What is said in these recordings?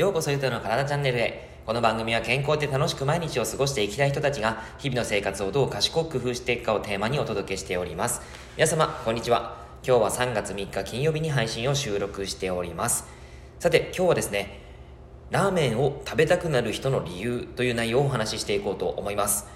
ようこそゆとの体チャンネルへ。この番組は健康で楽しく毎日を過ごしていきたい人たちが日々の生活をどう賢く工夫していくかをテーマにお届けしております。皆様、こんにちは。今日は3月3日金曜日に配信を収録しております。さて、今日はですね、ラーメンを食べたくなる人の理由という内容をお話ししていこうと思います。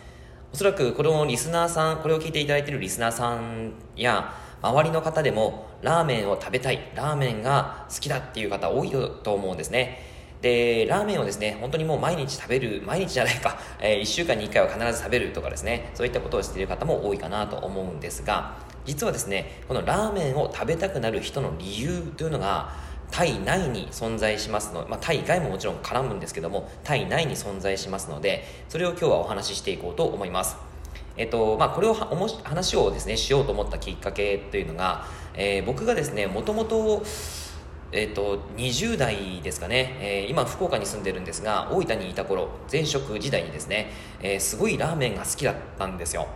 おそらくこのリスナーさん、これを聞いていただいているリスナーさんや、周りの方でもラーメンを食べたい、ラーメンが好きだっていう方多いと思うんですね。で、ラーメンをですね、本当にもう毎日食べる、毎日じゃないか、えー、1週間に1回は必ず食べるとかですね、そういったことをしている方も多いかなと思うんですが、実はですね、このラーメンを食べたくなる人の理由というのが、体内に存在しますの、まあ、体外ももちろん絡むんですけども、体内に存在しますので、それを今日はお話ししていこうと思います。えっとまあ、これを話をですねしようと思ったきっかけというのが、えー、僕がですねもともとえっと、20代ですかね、えー、今福岡に住んでるんですが大分にいた頃前職時代にですね、えー、すごいラーメンが好きだったんですよ、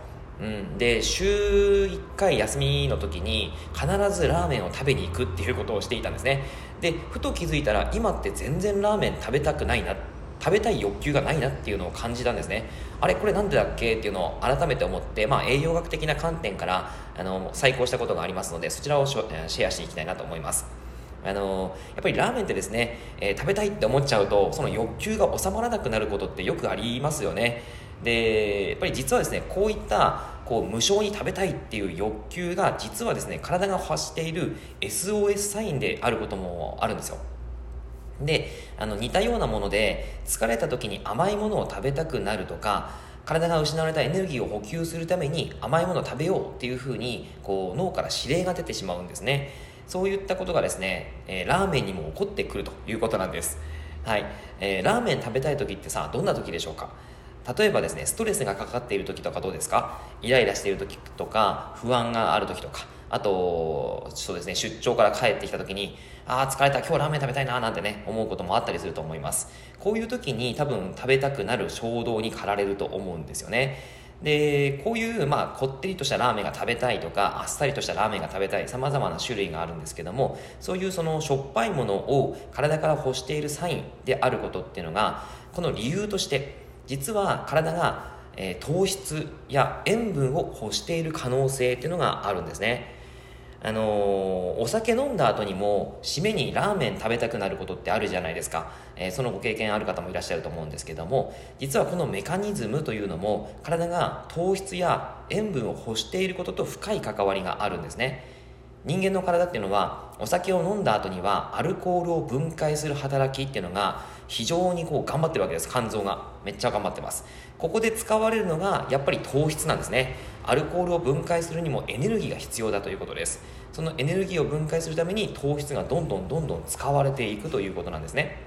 うん、で週1回休みの時に必ずラーメンを食べに行くっていうことをしていたんですね。でふと気づいたら今って全然ラーメン食べたくないな食べたい欲求がないなっていうのを感じたんですね。あれこれなんでだっけっていうのを改めて思って、まあ、栄養学的な観点からあの再考したことがありますのでそちらをシェアしていきたいなと思います。あのやっぱりラーメンってですね、えー、食べたいって思っちゃうとその欲求が収まらなくなることってよくありますよね。でやっぱり実はですねこういったこう無償に食べたいっていう欲求が実はですね体が発している SOS サインであることもあるんですよ。であの似たようなもので疲れた時に甘いものを食べたくなるとか体が失われたエネルギーを補給するために甘いものを食べようっていうふうにこう脳から指令が出てしまうんですね。そういったことがですね、えー、ラーメンにも起こってくるということなんです。はい、えー、ラーメン食べたい時ってさどんな時でしょうか？例えばですねストレスがかかっている時とかどうですか？イライラしている時とか不安がある時とか。あとそうですね出張から帰ってきた時にああ疲れた今日ラーメン食べたいななんてね思うこともあったりすると思います。こういう時に多分食べたくなる衝動に駆られると思うんですよね。でこういう、まあ、こってりとしたラーメンが食べたいとかあっさりとしたラーメンが食べたいさまざまな種類があるんですけどもそういうそのしょっぱいものを体から欲しているサインであることっていうのがこの理由として実は体が、えー、糖質や塩分を欲している可能性っていうのがあるんですね。あのー、お酒飲んだ後にも締めにラーメン食べたくなることってあるじゃないですか、えー、そのご経験ある方もいらっしゃると思うんですけども実はこのメカニズムというのも体が糖質や塩分を欲していることと深い関わりがあるんですね。人間の体っていうのはお酒を飲んだ後にはアルコールを分解する働きっていうのが非常にこう頑張ってるわけです。肝臓が。めっちゃ頑張ってます。ここで使われるのがやっぱり糖質なんですね。アルコールを分解するにもエネルギーが必要だということです。そのエネルギーを分解するために糖質がどんどんどんどん使われていくということなんですね。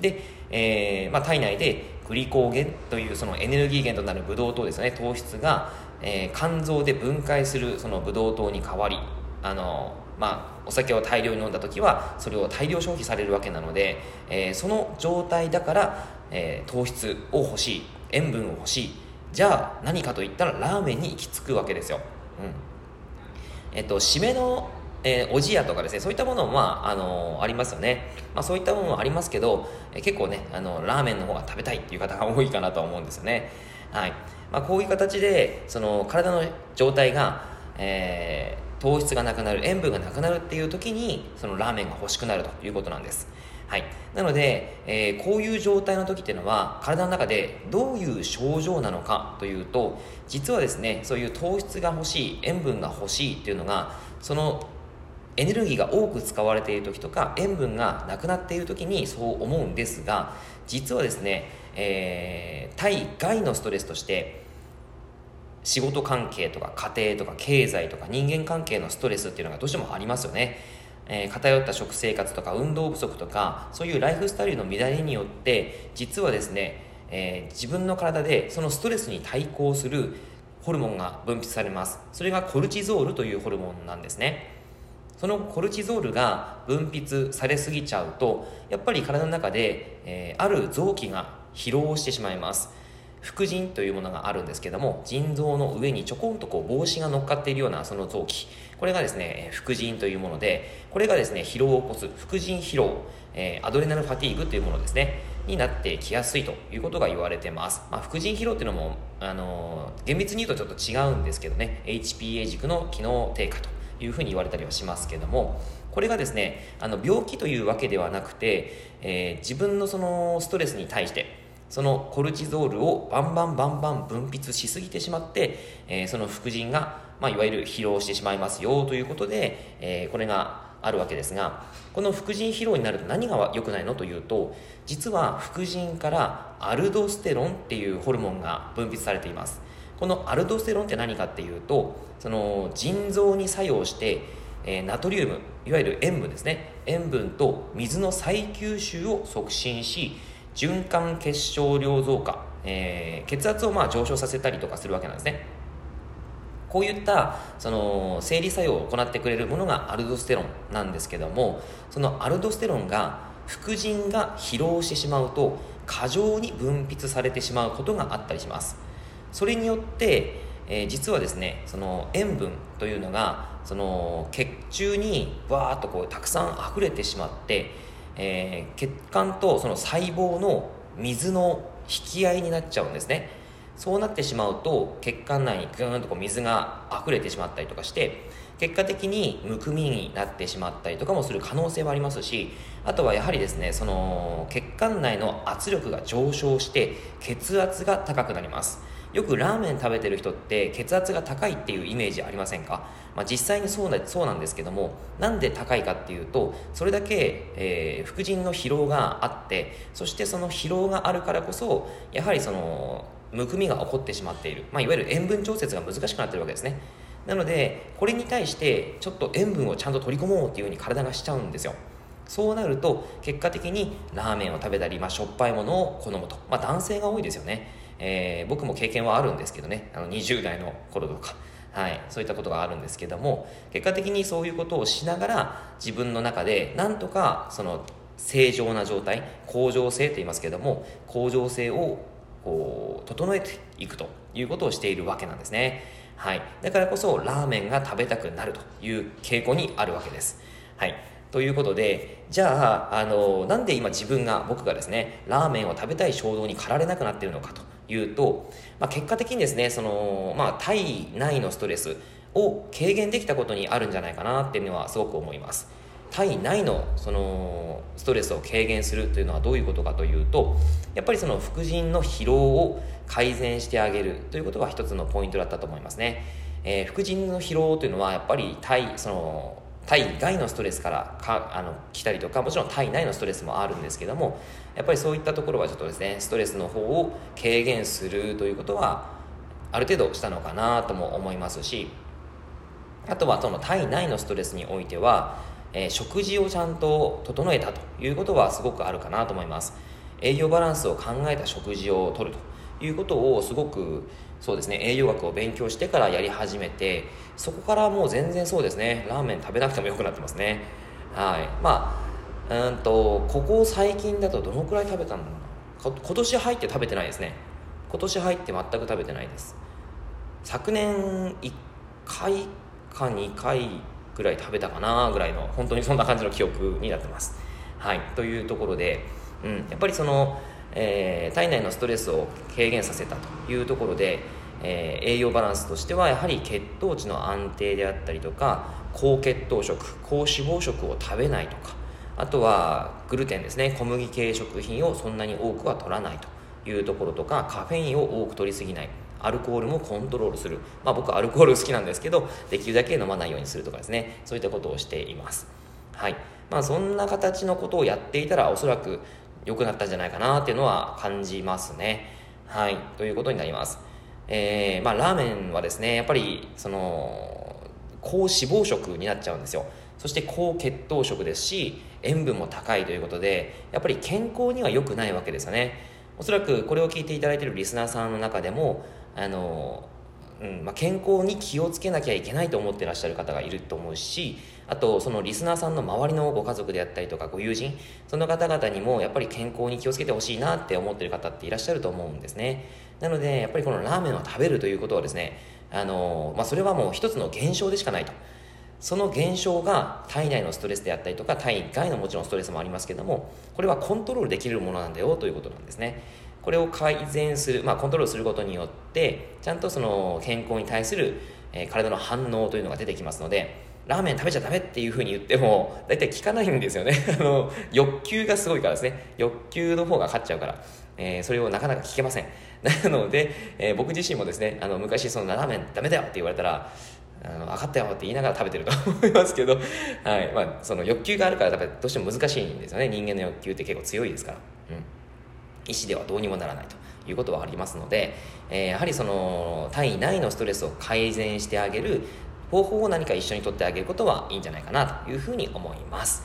で、えー、まあ、体内でグリコーゲンというそのエネルギー源となるブドウ糖ですね。糖質が、えー、肝臓で分解するそのブドウ糖に変わりあのまあ、お酒を大量に飲んだ時はそれを大量消費されるわけなので、えー、その状態だから、えー、糖質を欲しい塩分を欲しいじゃあ何かといったらラーメンに行き着くわけですよ、うん。えっと、締めの、えー、おじやとかですねそういったものも、まああのー、ありますよね、まあ、そういったものもありますけど、えー、結構ねあのラーメンの方が食べたいっていう方が多いかなと思うんですよね。はい。まあ、こういう形でその体の状態が、えー、糖質がなくなる塩分がなくなるっていう時にそのラーメンが欲しくなるということなんです。はい、なので、えー、こういう状態の時っていうのは体の中でどういう症状なのかというと実はですねそういう糖質が欲しい塩分が欲しいっていうのがそのエネルギーが多く使われている時とか塩分がなくなっている時にそう思うんですが実はですね、えー、体外のストレスとして仕事関係とか家庭とか経済とか人間関係のストレスっていうのがどうしてもありますよね。えー、偏った食生活とか運動不足とかそういうライフスタイルの乱れによって実はですね、えー、自分の体でそのストレスに対抗するホルモンが分泌されます。それがコルチゾールというホルモンなんですね。そのコルチゾールが分泌されすぎちゃうとやっぱり体の中で、えー、ある臓器が疲労してしまいます。副腎というものがあるんですけども腎臓の上にちょこんとこう帽子が乗っかっているようなその臓器。これがですね副腎というものでこれがですね疲労を起こす副腎疲労、えー、アドレナルファティーグというものですねになってきやすいということが言われてます、まあ、副腎疲労っていうのも、あのー、厳密に言うとちょっと違うんですけどね HPA 軸の機能低下というふうに言われたりはしますけどもこれがですねあの病気というわけではなくて、えー、自分のそのストレスに対してそのコルチゾールをバンバンバンバン分泌しすぎてしまって、えー、その副腎が、まあ、いわゆる疲労してしまいますよということで、えー、これがあるわけですがこの副腎疲労になると何が良くないのというと実は副腎からアルドステロンっていうホルモンが分泌されています。このアルドステロンって何かっていうとその腎臓に作用して、えー、ナトリウムいわゆる塩分ですね。塩分と水の再吸収を促進し循環結晶量増加、えー、血圧をまあ上昇させたりとかするわけなんですね。こういったその生理作用を行ってくれるものがアルドステロンなんですけどもそのアルドステロンが副腎が疲労してしまうと過剰に分泌されてしまうことがあったりします。それによって、えー、実はですねその塩分というのがその血中にわーっとこうたくさん溢れてしまって、えー、血管とその細胞の水の引き合いになっちゃうんですね。そうなってしまうと血管内にグーンとこう水が溢れてしまったりとかして結果的にむくみになってしまったりとかもする可能性はありますしあとはやはりですねその血管内の圧力が上昇して血圧が高くなります。よくラーメン食べてる人って血圧が高いっていうイメージありませんか、まあ、実際にそうなそうなんですけどもなんで高いかっていうとそれだけ、えー、副腎の疲労があってそしてその疲労があるからこそやはりそのむくみが起こってしまっている、まあ、いわゆる塩分調節が難しくなってるわけですね。なのでこれに対してちょっと塩分をちゃんと取り込もうっていうふうに体がしちゃうんですよ。そうなると結果的にラーメンを食べたり、まあ、しょっぱいものを好むと、まあ、男性が多いですよね。えー、僕も経験はあるんですけどね。あの20代の頃とか、はい、そういったことがあるんですけども結果的にそういうことをしながら自分の中でなんとかその正常な状態向上性と言いますけども向上性をこう整えていくということをしているわけなんですね、はい、だからこそラーメンが食べたくなるという傾向にあるわけです、はい。ということで、じゃあ、あの、なんで今自分が、僕がですね、ラーメンを食べたい衝動に駆られなくなっているのかと。いうと、まあ、結果的にですねその、まあ、体内のストレスを軽減できたことにあるんじゃないかなっていうのはすごく思います。体内のそのストレスを軽減するというのはどういうことかというとやっぱりその副腎の疲労を改善してあげるということが一つのポイントだったと思いますね、えー、副腎の疲労というのはやっぱり体その体外のストレスからかあの来たりとかもちろん体内のストレスもあるんですけどもやっぱりそういったところはちょっとですねストレスの方を軽減するということはある程度したのかなとも思いますしあとはその体内のストレスにおいては、えー、食事をちゃんと整えたということはすごくあるかなと思います。栄養バランスを考えた食事をとると。いうことをすごくそうですね栄養学を勉強してからやり始めてそこからもう全然そうですねラーメン食べなくてもよくなってますね。はい。まあうんとここ最近だとどのくらい食べたんだろうな今年入って食べてないですね。今年入って全く食べてないです。昨年1回か2回ぐらい食べたかなぐらいの本当にそんな感じの記憶になってます。はい。というところで、うん、やっぱりそのえー、体内のストレスを軽減させたというところで、えー、栄養バランスとしてはやはり血糖値の安定であったりとか高血糖食高脂肪食を食べないとかあとはグルテンですね小麦系食品をそんなに多くは取らないというところとかカフェインを多く取りすぎないアルコールもコントロールする、まあ、僕アルコール好きなんですけどできるだけ飲まないようにするとかですね。そういったことをしています。はい。まあそんな形のことをやっていたらおそらく良くなったんじゃないかなっていうのは感じますね。はい。ということになります。えー、まあ、ラーメンはですね、やっぱり、その、高脂肪食になっちゃうんですよ。そして高血糖食ですし、塩分も高いということで、やっぱり健康には良くないわけですよね。おそらくこれを聞いていただいているリスナーさんの中でも、あの、うんまあ、健康に気をつけなきゃいけないと思ってらっしゃる方がいると思うしあとそのリスナーさんの周りのご家族であったりとかご友人その方々にもやっぱり健康に気をつけてほしいなって思ってる方っていらっしゃると思うんですね。なのでやっぱりこのラーメンを食べるということはですねあの、まあ、それはもう一つの現象でしかないと。その現象が体内のストレスであったりとか体外のもちろんストレスもありますけどもこれはコントロールできるものなんだよということなんですね。これを改善する、まあ、コントロールすることによってちゃんとその健康に対する、え、体の反応というのが出てきますのでラーメン食べちゃダメっていうふうに言っても大体効かないんですよね。あの欲求がすごいからですね。欲求の方が勝っちゃうから、えー、それをなかなか聞けません。なので、えー、僕自身もですねあの昔そのラーメンダメだよって言われたらあの分かったよって言いながら食べてると思いますけど、はい。まあ、その欲求があるからどうしても難しいんですよね。人間の欲求って結構強いですから、うん、意思ではどうにもならないということはありますので、えー、やはりその体内のストレスを改善してあげる方法を何か一緒にとってあげることはいいんじゃないかなというふうに思います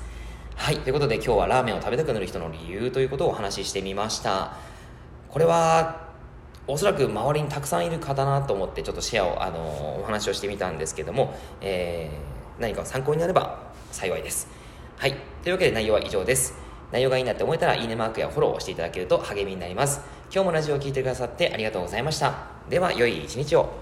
はいということで今日はラーメンを食べたくなる人の理由ということをお話ししてみましたこれはおそらく周りにたくさんいる方なと思ってちょっとシェアを、あのお話をしてみたんですけども、えー、何か参考になれば幸いです。はい。というわけで内容は以上です。内容がいいなって思えたら、いいねマークやフォローをしていただけると励みになります。今日もラジオを聴いてくださってありがとうございました。では、良い一日を。